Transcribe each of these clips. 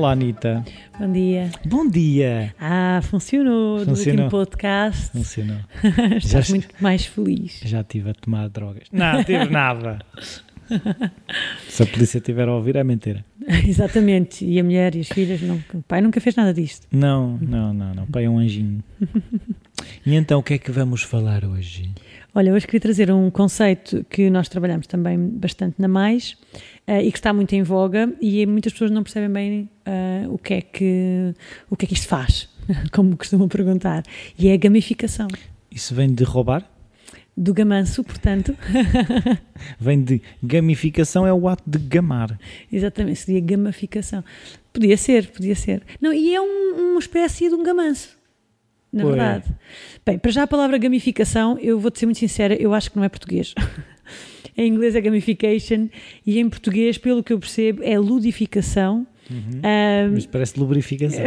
Olá, Anitta. Bom dia. Bom dia. Ah, funcionou. Funcionou. Do último podcast. Funcionou. Estás Já- muito mais feliz. Já estive a tomar drogas. Não, tive nada. Se a polícia estiver a ouvir, é mentira. Exatamente. E a mulher e as filhas, não, o pai nunca fez nada disto. Não, não, não, não. Pai é um anjinho. E então, o que é que vamos falar hoje? Olha, hoje queria trazer um conceito que nós trabalhamos também bastante na Mais eh, e que está muito em voga e muitas pessoas não percebem bem eh, o, que é que, o que é que isto faz, como costumam perguntar. E é a gamificação. Isso vem de roubar? Do gamanço, portanto, Vem de gamificação, é o ato de gamar. exatamente, seria gamificação. Podia ser, podia ser. Não, e é um- uma espécie de um gamanço, na verdade. Bem, para já a palavra gamificação, eu vou-te ser muito sincera, eu acho que não é português. em inglês é gamification e em português, pelo que eu percebo, é ludificação. Ahm, Mas parece lubrificação.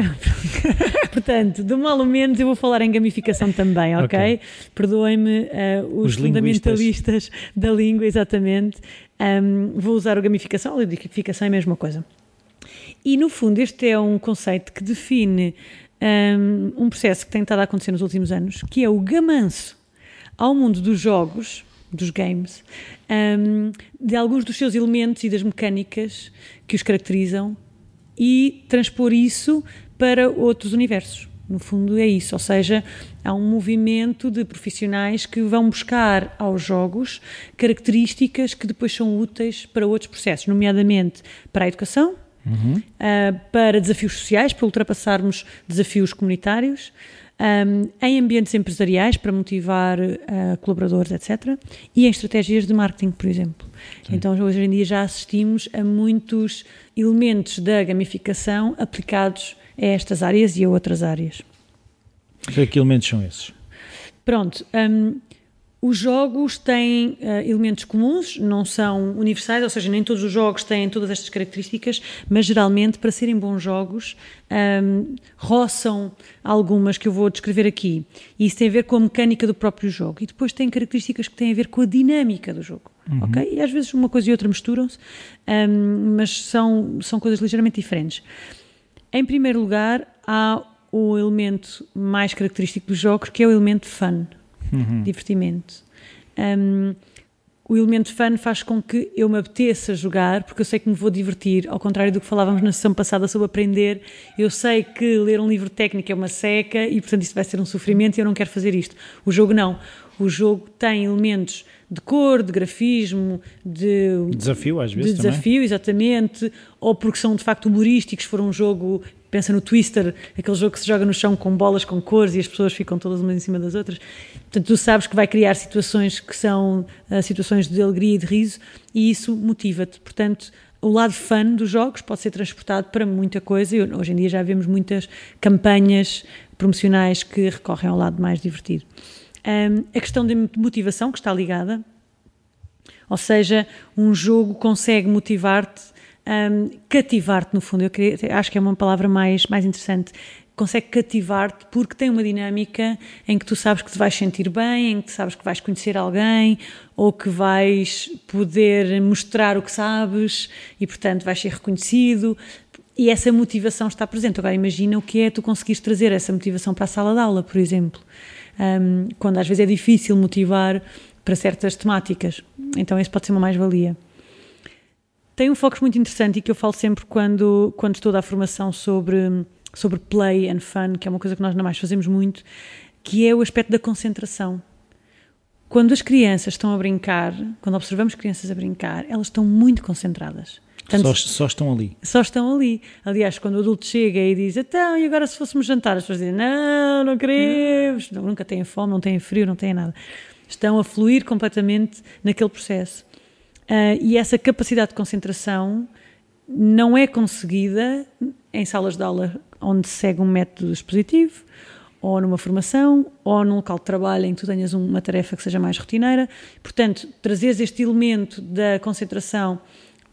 portanto, do mal ou menos, eu vou falar em gamificação também, ok? Ok. Perdoem-me ah, os, Os fundamentalistas da língua, exatamente. Ahm, vou usar o gamificação, a ludificação é a mesma coisa. E no fundo, este é um conceito que define ahm, um processo que tem estado a acontecer nos últimos anos, que é o gamanço ao mundo dos jogos, dos games, ahm, de alguns dos seus elementos e das mecânicas que os caracterizam e transpor isso para outros universos. No fundo é isso, ou seja, há um movimento de profissionais que vão buscar aos jogos características que depois são úteis para outros processos, nomeadamente para a educação, ah, para desafios sociais, para ultrapassarmos desafios comunitários, ahm, em ambientes empresariais, para motivar ah, colaboradores, etc. E em estratégias de marketing, por exemplo. Então, hoje em dia já assistimos a muitos elementos da gamificação aplicados a estas áreas e a outras áreas. Que elementos são esses? Pronto. hum, os jogos têm ah, elementos comuns, não são universais, ou seja, nem todos os jogos têm todas estas características, mas geralmente, para serem bons jogos, hum, roçam algumas que eu vou descrever aqui. E isso tem a ver com a mecânica do próprio jogo. E depois tem características que têm a ver com a dinâmica do jogo. ok? E às vezes uma coisa e outra misturam-se, hum, mas são, são coisas ligeiramente diferentes. Em primeiro lugar, há o elemento mais característico dos jogos, que é o elemento fun, divertimento. Um, o elemento fun faz com que eu me apeteça jogar, porque eu sei que me vou divertir, ao contrário do que falávamos na sessão passada sobre aprender, eu sei que ler um livro técnico é uma seca e, portanto, isto vai ser um sofrimento e eu não quero fazer isto. O jogo não. O jogo tem elementos de cor, de grafismo, de Desafio, às vezes, de também. desafio, exatamente, ou porque são de facto humorísticos, for um jogo, pensa no Twister, aquele jogo que se joga no chão com bolas, com cores e as pessoas ficam todas umas em cima das outras. Portanto, tu sabes que vai criar situações que são ah, situações de alegria e de riso e isso motiva-te. Portanto, o lado fun dos jogos pode ser transportado para muita coisa e hoje em dia já vemos muitas campanhas promocionais que recorrem ao lado mais divertido. Ahm, a questão de motivação que está ligada, ou seja, um jogo consegue motivar-te, hum, cativar-te no fundo. Eu queria- acho que é uma palavra mais, mais interessante. Consegue cativar-te porque tem uma dinâmica em que tu sabes que te vais sentir bem, em que sabes que vais conhecer alguém ou que vais poder mostrar o que sabes e, portanto, vais ser reconhecido. E essa motivação está presente. Agora, imagina o que é tu conseguires trazer essa motivação para a sala de aula, por exemplo. Hum, quando às vezes é difícil motivar para certas temáticas. Então, isso pode ser uma mais-valia. Tem um foco muito interessante e que eu falo sempre quando, quando estou a dar formação sobre, sobre play and fun, que é uma coisa que nós não mais fazemos muito, que é o aspecto da concentração. Quando as crianças estão a brincar, quando observamos crianças a brincar, elas estão muito concentradas. Só, só estão ali. só estão ali. Aliás, quando o adulto chega e diz então, e agora se fôssemos jantar? As pessoas dizem não, não queremos. Não, nunca têm fome, não têm frio, não têm nada. Estão a fluir completamente naquele processo. Ah, e essa capacidade de concentração não é conseguida em salas de aula onde se segue um método expositivo, ou numa formação, ou num local de trabalho em que tu tenhas uma tarefa que seja mais rotineira. Portanto, trazeres este elemento da concentração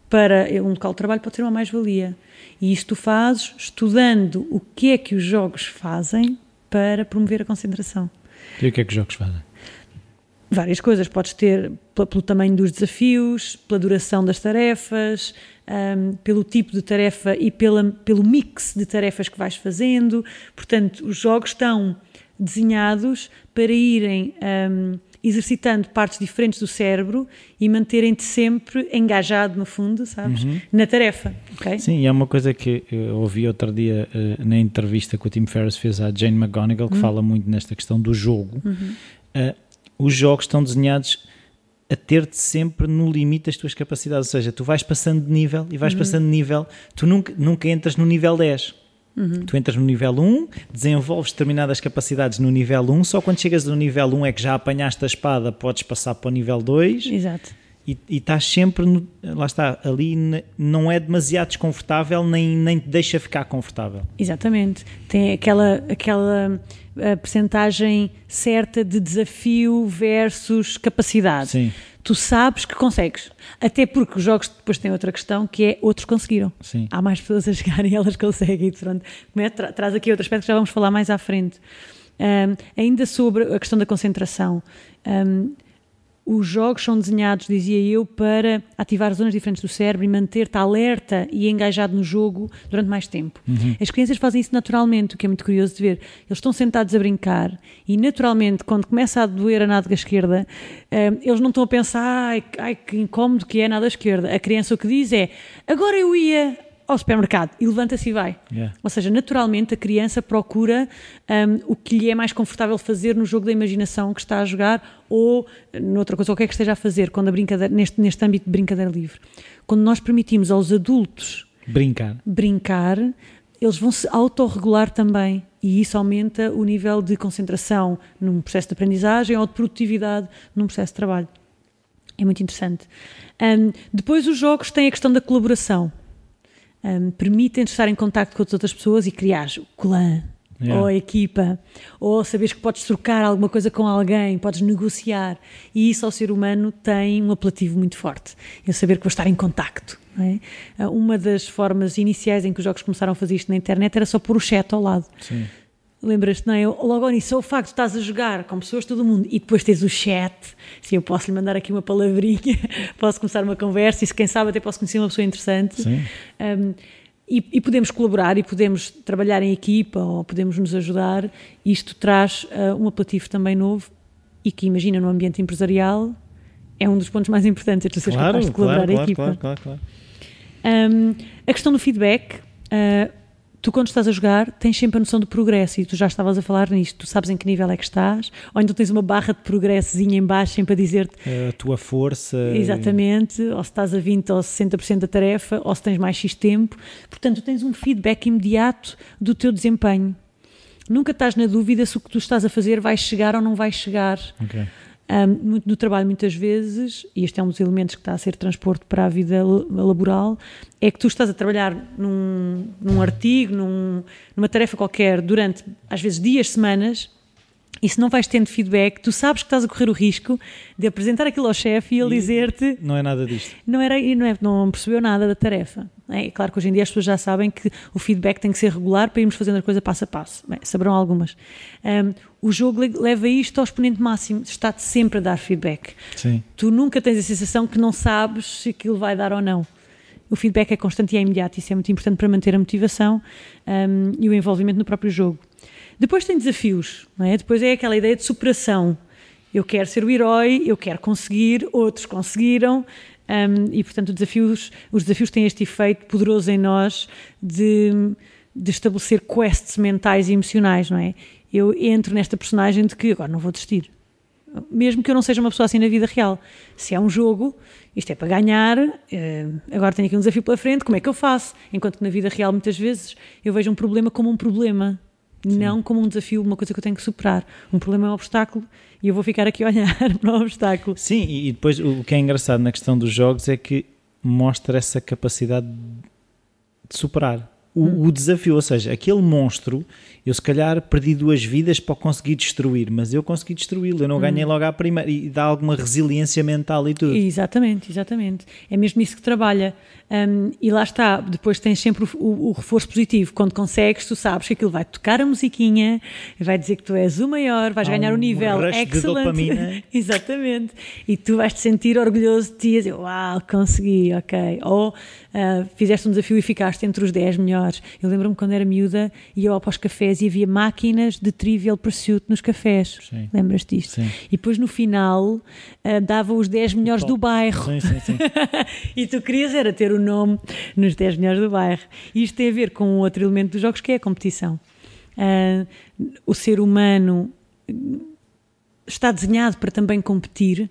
para um local de trabalho pode ser uma mais-valia. E isso tu fazes estudando o que é que os jogos fazem para promover a concentração. E o que é que os jogos fazem? Várias coisas, podes ter pelo tamanho dos desafios, pela duração das tarefas, um, pelo tipo de tarefa e pela, pelo mix de tarefas que vais fazendo. Portanto, os jogos estão desenhados para irem um, exercitando partes diferentes do cérebro e manterem-te sempre engajado, no fundo, sabes? Uhum. Na tarefa. Okay? Sim, e é uma coisa que eu ouvi outro dia uh, na entrevista que o Tim Ferriss fez à Jane McGonigal, que uhum. fala muito nesta questão do jogo. Uhum. Uh, os jogos estão desenhados a ter-te sempre no limite das tuas capacidades, ou seja, tu vais passando de nível e vais uhum. passando de nível, tu nunca, nunca entras no nível 10. Uhum. Tu entras no nível 1, desenvolves determinadas capacidades no nível 1, só quando chegas no nível 1 é que já apanhaste a espada, podes passar para o nível 2. Exato. E, e estás sempre, no, lá está, ali não é demasiado desconfortável, nem, nem te deixa ficar confortável. Exatamente. Tem aquela, aquela a percentagem certa de desafio versus capacidade. Sim. Tu sabes que consegues. Até porque os jogos depois têm outra questão que é outros conseguiram. Sim. Há mais pessoas a chegarem e elas conseguem. Pronto. É? Tra traz aqui outro aspecto que já vamos falar mais à frente. Um, ainda sobre a questão da concentração. Um, os jogos são desenhados, dizia eu, para ativar zonas diferentes do cérebro e manter-te alerta e engajado no jogo durante mais tempo. Uhum. As crianças fazem isso naturalmente, o que é muito curioso de ver. Eles estão sentados a brincar e, naturalmente, quando começa a doer a nádega esquerda, um, eles não estão a pensar, ai, ai, que incómodo que é a nádega esquerda. A criança o que diz é, agora eu ia ao supermercado e levanta-se e vai. Yeah. Ou seja, naturalmente a criança procura um, o que lhe é mais confortável fazer no jogo da imaginação que está a jogar ou noutra coisa qualquer que esteja a fazer quando a brincadeira, neste, neste âmbito de brincadeira livre. Quando nós permitimos aos adultos brincar, brincar eles vão se autorregular também e isso aumenta o nível de concentração num processo de aprendizagem ou de produtividade num processo de trabalho. É muito interessante. Um, depois os jogos têm a questão da colaboração um, permitem estar em contato com as outras pessoas e criar o clã yeah. ou a equipa, ou saberes que podes trocar alguma coisa com alguém, podes negociar. E isso ao ser humano tem um apelativo muito forte. Eu saber que vou estar em contacto. É? Ah, uma das formas iniciais em que os jogos começaram a fazer isto na internet era só pôr o chat ao lado. Sim. Lembras-te, não é? Logo ao início, o facto de estás a jogar com pessoas de todo o mundo e depois tens o chat, se eu posso lhe mandar aqui uma palavrinha, posso começar uma conversa e se quem sabe até posso conhecer uma pessoa interessante. Sim. Um, e, e, podemos colaborar e podemos trabalhar em equipa ou podemos nos ajudar. Isto traz uh, um apelativo também novo e que, imagina, no ambiente empresarial é um dos pontos mais importantes, é tu seres claro, capaz de colaborar claro, a equipa. Claro, claro, claro. Um, a questão do feedback. Uh, tu quando estás a jogar tens sempre a noção do progresso e tu já estavas a falar nisto, tu sabes em que nível é que estás, ou então tens uma barra de progressozinha em baixo sempre a dizer-te a tua força. Exatamente, ou se estás a 20 ou 60% da tarefa, ou se tens mais X tempo. Portanto, tens um feedback imediato do teu desempenho. Nunca estás na dúvida se o que tu estás a fazer vai chegar ou não vai chegar. Okay um, no trabalho muitas vezes, e este é um dos elementos que está a ser transporte para a vida laboral, é que tu estás a trabalhar num, num artigo, num, numa tarefa qualquer, durante às vezes dias, semanas, e se não vais tendo feedback, tu sabes que estás a correr o risco de apresentar aquilo ao chefe e ele dizer-te. Não é nada disto. Não, era, não, é, não percebeu nada da tarefa. É claro que hoje em dia as pessoas já sabem que o feedback tem que ser regular para irmos fazendo a coisa passo a passo. Bem, saberão algumas. Um, o jogo leva isto ao exponente máximo, está-te sempre a dar feedback. Sim. Tu nunca tens a sensação que não sabes se aquilo vai dar ou não. O feedback é constante e é imediato, isso é muito importante para manter a motivação um, e o envolvimento no próprio jogo. Depois tem desafios, não é? Depois é aquela ideia de superação. Eu quero ser o herói, eu quero conseguir, outros conseguiram, um, e portanto desafios, os desafios têm este efeito poderoso em nós de, de estabelecer quests mentais e emocionais, não é? Eu entro nesta personagem de que agora não vou desistir. Mesmo que eu não seja uma pessoa assim na vida real. Se é um jogo, isto é para ganhar, eh, agora tenho aqui um desafio pela frente, como é que eu faço? Enquanto que na vida real, muitas vezes, eu vejo um problema como um problema Sim. não como um desafio, uma coisa que eu tenho que superar. Um problema é um obstáculo e eu vou ficar aqui a olhar para o obstáculo. Sim, e depois o que é engraçado na questão dos jogos é que mostra essa capacidade de superar. O, hum. o, desafio, ou seja, aquele monstro, eu se calhar perdi duas vidas para conseguir destruir, mas eu consegui destruí-lo, eu não hum. ganhei logo à primeira, e dá alguma resiliência mental e tudo. Exatamente, exatamente. É mesmo isso que trabalha. Um, e lá está, depois tens sempre o, o, o, reforço positivo. Quando consegues, tu sabes que aquilo vai tocar a musiquinha, vai dizer que tu és o maior, vais Há ganhar um o nível rush excellent. Exatamente. E tu vais te sentir orgulhoso de ti e dizer, uau, consegui, ok. Ou uh, fizeste um desafio e ficaste entre os 10 melhores. Eu lembro-me quando era miúda, ia para os cafés e havia máquinas de Trivial Pursuit nos cafés. Lembras disto? Sim. E depois no final uh, dava os 10 melhores do bairro. Sim, sim, sim. e tu querias era ter o nome nos 10 melhores do bairro. E isto tem a ver com outro elemento dos jogos que é a competição. Uh, o ser humano está desenhado para também competir.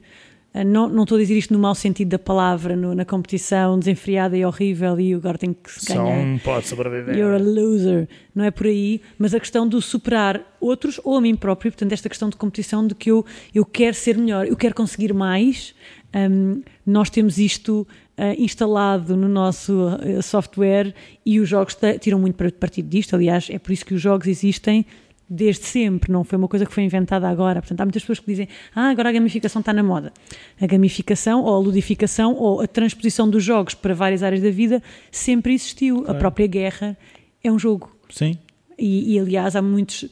Uh, não, não estou a dizer isto no mau sentido da palavra, no, na competição desenfreada e horrível e agora tem que ganhar. Só um pode sobreviver. You're a loser. Não é por aí, mas a questão do superar outros ou a mim próprio, portanto, esta questão de competição de que eu, eu quero ser melhor, eu quero conseguir mais. Um, nós temos isto uh, instalado no nosso uh, software e os jogos tiram muito partido disto. Aliás, é por isso que os jogos existem desde sempre, não foi uma coisa que foi inventada agora. Portanto, há muitas pessoas que dizem: Ah, agora a gamificação está na moda. A gamificação, ou a ludificação, ou a transposição dos jogos para várias áreas da vida sempre existiu. Claro. A própria guerra é um jogo. Sim. E, e aliás, há muitos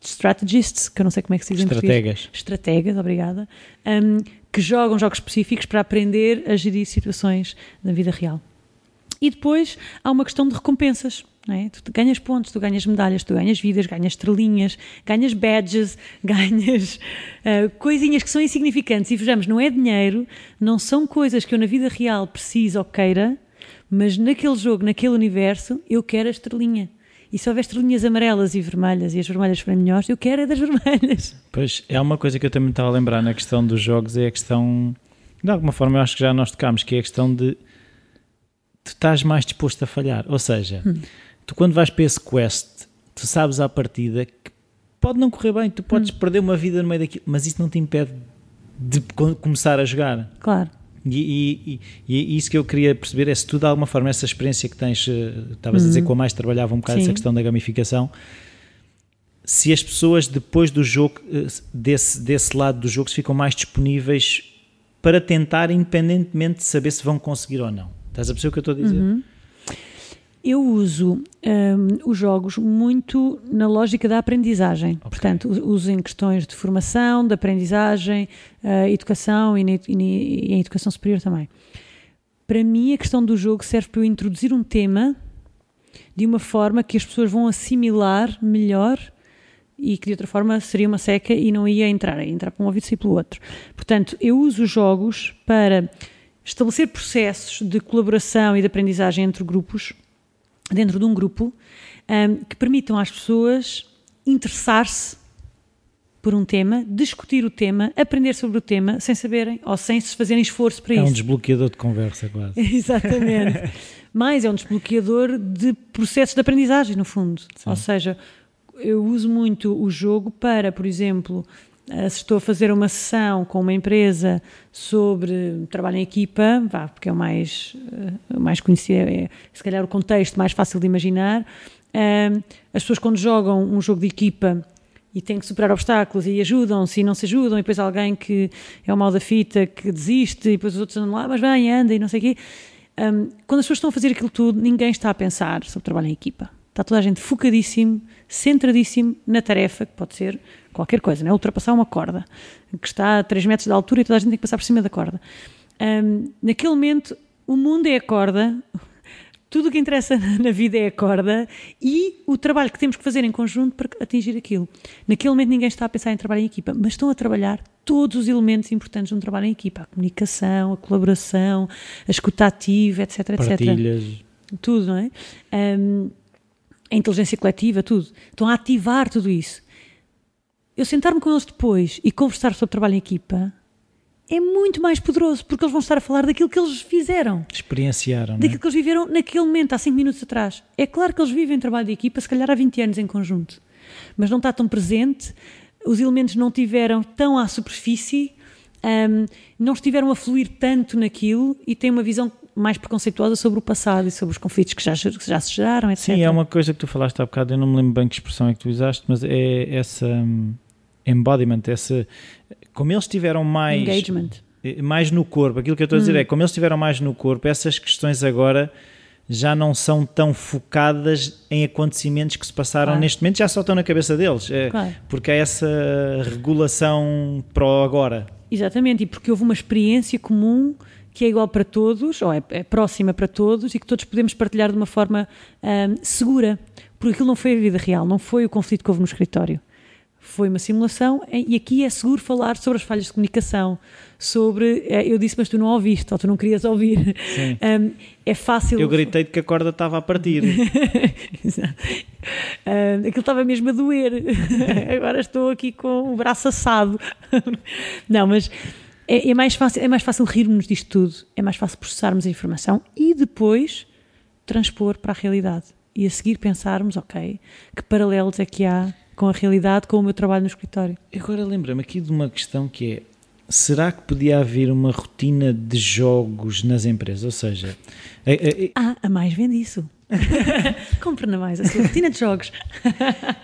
strategists, que eu não sei como é que se diz Estrategas. Estrategas, obrigada. Um, que jogam jogos específicos para aprender a gerir situações na vida real. E depois há uma questão de recompensas. É? Tu ganhas pontos, tu ganhas medalhas, tu ganhas vidas, ganhas estrelinhas, ganhas badges, ganhas uh, coisinhas que são insignificantes. E vejamos, não é dinheiro, não são coisas que eu na vida real preciso ou queira, mas naquele jogo, naquele universo, eu quero a estrelinha. E se houver estrelinhas amarelas e vermelhas e as vermelhas forem melhores, eu quero é das vermelhas. Pois, é uma coisa que eu também estava a lembrar na questão dos jogos, é a questão, de alguma forma eu acho que já nós tocámos, que é a questão de tu estás mais disposto a falhar. Ou seja, hum. Tu quando vais para esse quest, tu sabes à partida que pode não correr bem, tu podes hum. perder uma vida no meio daquilo, mas isso não te impede de começar a jogar. Claro. E, e, e, isso que eu queria perceber é se tu de alguma forma essa experiência que tens, eh, estavas uhum. a dizer que a mais trabalhava um bocado Sim. essa questão da gamificação, se as pessoas depois do jogo, eh, desse, desse lado do jogo, se ficam mais disponíveis para tentar, independentemente de saber se vão conseguir ou não. Estás a perceber o que eu estou a dizer? Uhum. Eu uso um, os jogos muito na lógica da aprendizagem. Okay. Portanto, uso em questões de formação, de aprendizagem, uh, educação e, e, e em educação superior também. Para mim, a questão do jogo serve para eu introduzir um tema de uma forma que as pessoas vão assimilar melhor e que de outra forma seria uma seca e não ia entrar, ia entrar para um ouvido e pelo outro. Portanto, eu uso os jogos para estabelecer processos de colaboração e de aprendizagem entre grupos dentro de um grupo um, que permitam às pessoas interessar-se por um tema, discutir o tema, aprender sobre o tema sem saberem ou sem se fazerem esforço para é isso. É um desbloqueador de conversa, quase. Exatamente. Mas é um desbloqueador de processos de aprendizagem, no fundo. Sim. Ou seja, eu uso muito o jogo para, por exemplo, se estou a fazer uma sessão com uma empresa sobre trabalho em equipa, vá, porque é o mais, eh, mais conhecido, é se calhar o contexto mais fácil de imaginar. Eh, as pessoas, quando jogam um jogo de equipa e têm que superar obstáculos e ajudam-se e não se ajudam, e depois alguém que é o mal da fita que desiste, e depois os outros andam lá, mas vem, anda e não sei o quê. quando as pessoas estão a fazer aquilo tudo, ninguém está a pensar sobre trabalho em equipa. Está toda a gente focadíssimo, centradíssimo na tarefa, que pode ser qualquer coisa, né? ultrapassar uma corda que está a 3 metros de altura e toda a gente tem que passar por cima da corda. Um, naquele momento, o mundo é a corda, tudo o que interessa na vida é a corda e o trabalho que temos que fazer em conjunto para atingir aquilo. Naquele momento ninguém está a pensar em trabalho em equipa, mas estão a trabalhar todos os elementos importantes de um trabalho em equipa: a comunicação, a colaboração, a escuta ativa, etc, Partilhas. etc. Tudo, não é? Um, a inteligência coletiva, tudo. Estão a ativar tudo isso eu sentar-me com eles depois e conversar sobre trabalho em equipa é muito mais poderoso, porque eles vão estar a falar daquilo que eles fizeram. Experienciaram. Daquilo é? que eles viveram naquele momento, há 5 minutos atrás. É claro que eles vivem trabalho de equipa, se calhar há 20 anos em conjunto, mas não está tão presente, os elementos não tiveram tão à superfície, um, não estiveram a fluir tanto naquilo e têm uma visão mais preconceituosa sobre o passado e sobre os conflitos que já, que já se geraram, etc. Sim, é uma coisa que tu falaste há bocado, eu não me lembro bem que expressão é que tu usaste, mas é essa um, embodiment, essa. Como eles tiveram mais. Engagement. Mais no corpo, aquilo que eu estou a dizer Hum. é como eles tiveram mais no corpo, essas questões agora já não são tão focadas em acontecimentos que se passaram Claro. neste momento, já só estão na cabeça deles. É, Claro. Porque há essa regulação para o agora. Exatamente, e porque houve uma experiência comum que é igual para todos, ou é, é próxima para todos, e que todos podemos partilhar de uma forma ahm, segura. Porque aquilo não foi a vida real, não foi o conflito que houve no escritório. Foi uma simulação, e aqui é seguro falar sobre as falhas de comunicação, sobre. eh, Eu disse, mas tu não ouviste, ou tu não querias ouvir. Ahm, é fácil. Eu gritei de que a corda estava a partir. Ah, aquilo estava mesmo a doer. Agora estou aqui com o braço assado. Não, mas é, é mais fácil, é mais fácil rirmos disto tudo, é mais fácil processarmos a informação e depois transpor para a realidade. E a seguir pensarmos, ok, que paralelos é que há com a realidade, com o meu trabalho no escritório. Agora lembra-me aqui de uma questão que é: será que podia haver uma rotina de jogos nas empresas? Ou seja, a- a- Ah, a mais vende isso. Compre na mais, a sua rotina de jogos.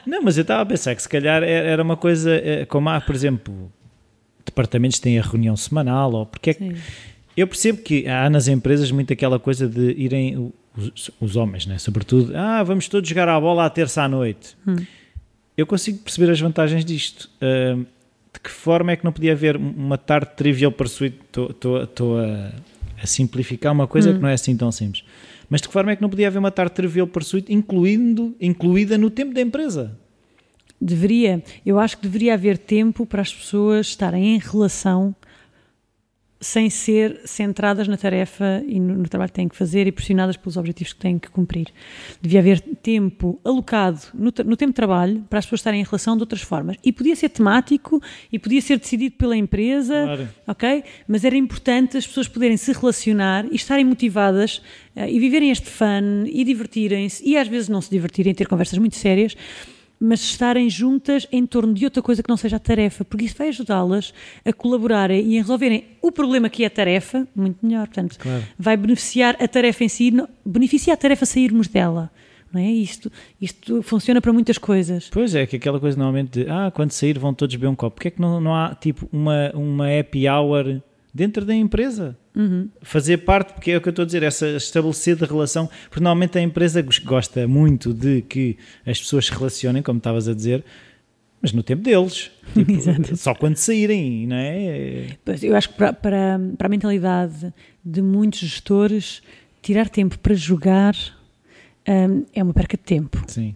Não, mas eu estava a pensar que se calhar era era uma coisa eh, como há, por exemplo, departamentos têm a reunião semanal, ou porque é que- Sim. eu percebo que há nas empresas muito aquela coisa de irem os, os homens, né, sobretudo, ah, vamos todos jogar à bola à terça à noite. Hum. Eu consigo perceber as vantagens disto. Ahm, de que forma é que não podia haver uma tarde trivial pursuit? Estou a, a simplificar uma coisa Hum. que não é assim tão simples. Mas de que forma é que não podia haver uma tarde trivial pursuit incluindo, incluída no tempo da empresa? Deveria, eu acho que deveria haver tempo para as pessoas estarem em relação sem ser centradas na tarefa e no, no trabalho que têm que fazer e pressionadas pelos objetivos que têm que cumprir. Devia haver tempo alocado no, no tempo de trabalho para as pessoas estarem em relação de outras formas. E podia ser temático e podia ser decidido pela empresa, Claro. ok? Mas era importante as pessoas poderem se relacionar e estarem motivadas eh, e viverem este fun e divertirem-se e às vezes não se divertirem, ter conversas muito sérias, mas estarem juntas em torno de outra coisa que não seja a tarefa, porque isso vai ajudá-las a colaborarem e a resolverem o problema que é a tarefa muito melhor. Portanto, Claro. vai beneficiar a tarefa em si, beneficia a tarefa sairmos dela. Não é isto? Isto funciona para muitas coisas. Pois é, que aquela coisa normalmente de ah, quando sair vão todos beber um copo. Porquê é que não, não há tipo uma, uma happy hour dentro da empresa? Fazer parte, porque é o que eu estou a dizer, essa estabelecer de relação, porque normalmente a empresa gos- gosta muito de que as pessoas se relacionem, como estavas a dizer, mas no tempo deles. Tipo, só quando saírem, não é? Pois, Eu acho que para, para, para a mentalidade de muitos gestores, tirar tempo para jogar hum, é uma perca de tempo. Sim.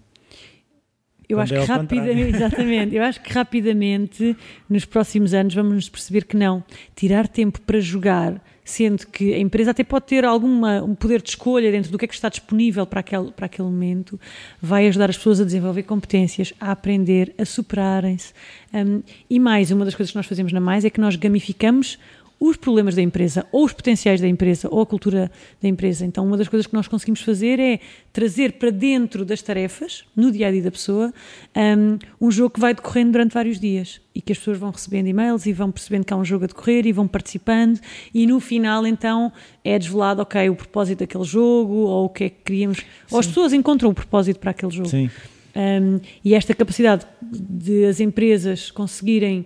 Eu acho é que rapidamente, exatamente, eu acho que rapidamente, nos próximos anos, vamos nos perceber que não. Tirar tempo para jogar, sendo que a empresa até pode ter alguma, um poder de escolha dentro do que é que está disponível para aquele, para aquele momento, vai ajudar as pessoas a desenvolver competências, a aprender, a superarem-se. Um, e mais, uma das coisas que nós fazemos na Mais é que nós gamificamos os problemas da empresa, ou os potenciais da empresa, ou a cultura da empresa. Então, uma das coisas que nós conseguimos fazer é trazer para dentro das tarefas, no dia a dia da pessoa, um, um jogo que vai decorrendo durante vários dias e que as pessoas vão recebendo e-mails e vão percebendo que há um jogo a decorrer e vão participando. E no final, então, é desvelado, ok, o propósito daquele jogo, ou o que é que queríamos. Ou as pessoas encontram o propósito para aquele jogo. Sim. Um, e esta capacidade de as empresas conseguirem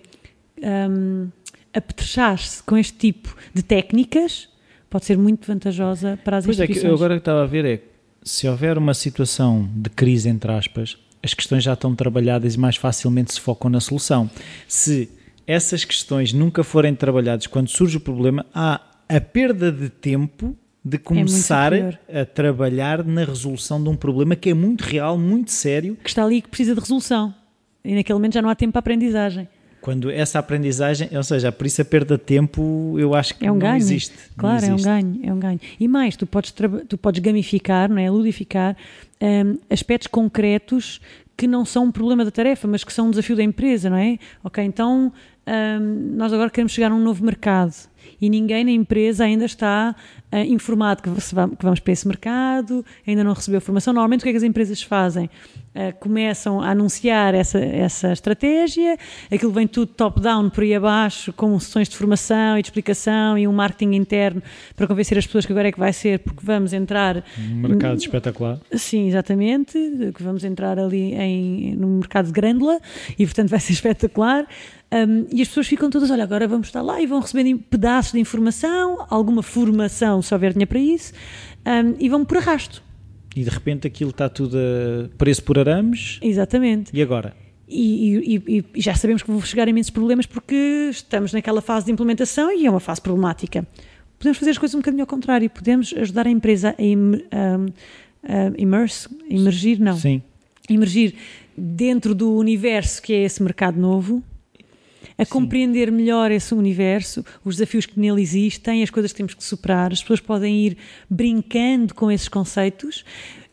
um, apetrechar-se com este tipo de técnicas pode ser muito vantajosa para as Pois é, que instituições. eu agora que estava a ver é se houver uma situação de crise, entre aspas, as questões já estão trabalhadas e mais facilmente se focam na solução. Se essas questões nunca forem trabalhadas quando surge o problema, há a perda de tempo de começar superior. a trabalhar na resolução de um problema que é muito real, muito sério, Que está ali e que precisa de resolução. E naquele momento já não há tempo para aprendizagem. Quando essa aprendizagem, ou seja, por isso a perda de tempo, eu acho que É um não ganho. existe. não Claro, é um existe. ganho, é um ganho. E mais, tu podes, tu podes gamificar, não é? ludificar hum, aspectos concretos que não são um problema da tarefa, mas que são um desafio da empresa, não é? Ok, então hum, nós agora queremos chegar a um novo mercado E ninguém na empresa ainda está uh, informado que, que, vamos para esse mercado, ainda não recebeu formação. Normalmente, o que é que as empresas fazem? Uh, começam a anunciar essa, essa estratégia, aquilo vem tudo top-down por aí abaixo, com sessões de formação e de explicação e um marketing interno para convencer as pessoas que agora é que vai ser, porque vamos entrar. Um mercado espetacular. Sim, exatamente, que vamos entrar ali em, no mercado de grândola e, portanto, vai ser espetacular. Um, e as pessoas ficam todas, olha, agora vamos estar lá e vão recebendo pedaços de informação, alguma formação, se houver dinheiro para isso, um, e vão por arrasto. E de repente aquilo está tudo a preço por arames. Exatamente. E agora? E, e, e, já sabemos que vão chegar imensos problemas porque estamos naquela fase de implementação e é uma fase problemática. Podemos fazer as coisas um bocadinho ao contrário, podemos ajudar a empresa a, im, a immerse, emergir, não. Sim. Emergir dentro do universo que é esse mercado novo a Sim. compreender melhor esse universo, os desafios que nele existem, as coisas que temos que superar. As pessoas podem ir brincando com esses conceitos.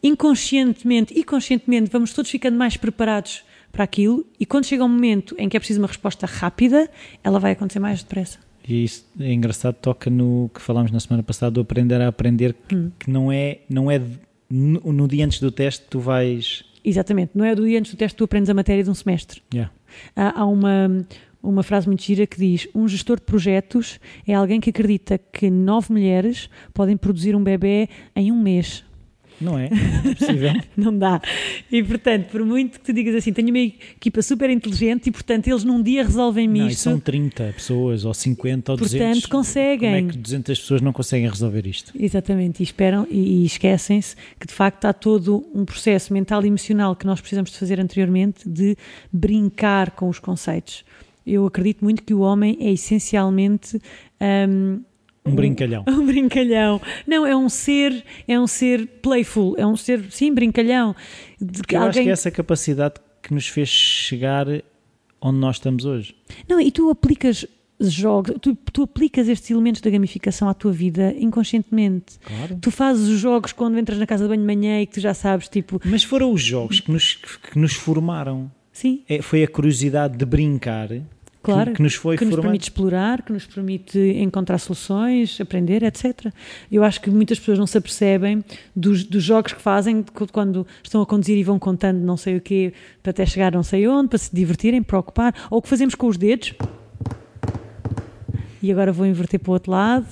Inconscientemente e conscientemente, vamos todos ficando mais preparados para aquilo e quando chega um momento em que é preciso uma resposta rápida, ela vai acontecer mais depressa. E isso é engraçado, toca no que falámos na semana passada do aprender a aprender, hum. que não é, não é no, no, dia antes do teste tu vais. Exatamente, não é do dia antes do teste tu aprendes a matéria de um semestre. Yeah. Há uma, uma frase muito gira que diz: Um gestor de projetos é alguém que acredita que nove mulheres podem produzir um bebê em um mês. Não é? é possível. não dá. E portanto, por muito que tu digas assim, tenho uma equipa super inteligente e portanto eles num dia resolvem-me isto. são 30 pessoas, ou 50, ou portanto, 200. Portanto, conseguem. Como é que 200 pessoas não conseguem resolver isto? Exatamente, e esperam e, e esquecem-se que de facto há todo um processo mental e emocional que nós precisamos de fazer anteriormente de brincar com os conceitos eu acredito muito que o homem é essencialmente um, um brincalhão. Um, um, brincalhão. Não, é um ser, é um ser playful, é um ser, sim, brincalhão. Porque eu alguém... acho que é essa capacidade que nos fez chegar onde nós estamos hoje. Não, e tu aplicas jogos, tu, tu, aplicas estes elementos da gamificação à tua vida inconscientemente. Claro. Tu fazes os jogos quando entras na casa de banho de manhã e que tu já sabes, tipo. Mas foram os jogos que nos, que nos formaram. Sim. É, foi a curiosidade de brincar claro, que, que, nos foi que nos permite explorar, que nos permite encontrar soluções, aprender, etc. Eu acho que muitas pessoas não se apercebem dos, dos jogos que fazem quando estão a conduzir e vão contando não sei o quê para até chegar não sei onde, para se divertirem, para ocupar, ou o que fazemos com os dedos. E agora vou inverter para o outro lado.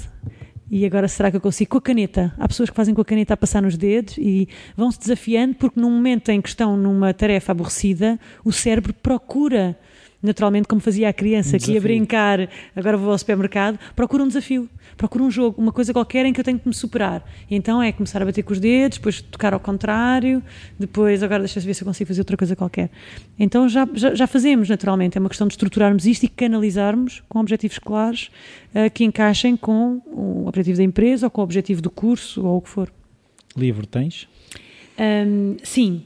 E agora será que eu consigo? Com a caneta. Há pessoas que fazem com a caneta a passar nos dedos e vão se desafiando porque num momento em que estão numa tarefa aborrecida, o cérebro procura naturalmente, como fazia a criança um que ia brincar, agora vou ao supermercado, procura um desafio, procura um jogo, uma coisa qualquer em que eu tenho que me superar. E então é começar a bater com os dedos, depois tocar ao contrário, depois agora deixa-se ver se eu consigo fazer outra coisa qualquer. Então já, já, já, fazemos, naturalmente, é uma questão de estruturarmos isto e canalizarmos com objetivos claros uh, que encaixem com o objetivo da empresa ou com o objetivo do curso ou o que for. Livro tens? Um, sim.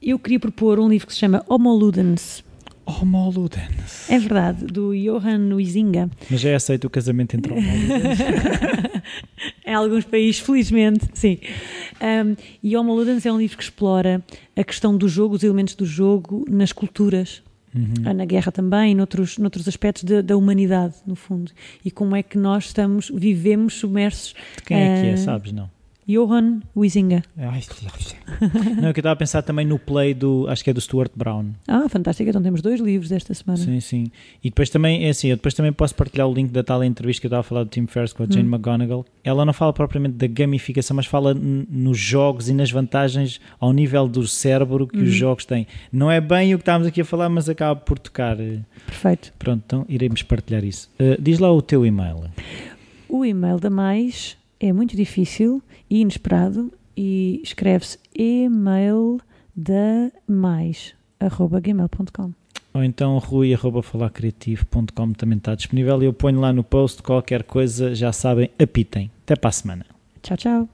Eu queria propor um livro que se chama Homo Ludens, Homo Ludens. É verdade, do Johan Huizinga. Mas já é aceito o casamento entre Homo Ludens? em alguns países, felizmente, sim. Um, e Homo Ludens é um livro que explora a questão do jogo, os elementos do jogo nas culturas. Uhum. Na guerra também, noutros, noutros aspectos de, da humanidade, no fundo. E como é que nós estamos, vivemos submersos. De quem é que é, sabes, não? Johan Huizinga. Não, que eu estava a pensar também no play do, acho que é do Stuart Brown. Ah, fantástico, então temos dois livros desta semana. Sim, sim. E depois também, é assim, eu depois também posso partilhar o link da tal entrevista que eu estava a falar do Tim Ferriss com a Jane hum. McGonigal. Ela não fala propriamente da gamificação, mas fala nos jogos e nas vantagens ao nível do cérebro que hum. os jogos têm. Não é bem o que estávamos aqui a falar, mas acaba por tocar. Perfeito. Pronto, então iremos partilhar isso. Uh, diz lá o teu e-mail. O e-mail da Mais é muito difícil e inesperado e escreve-se email da mais arroba gmail.com ou então rui arroba falarcreativo.com também está disponível e eu ponho lá no post qualquer coisa, já sabem, apitem. Até para a semana. Tchau, tchau.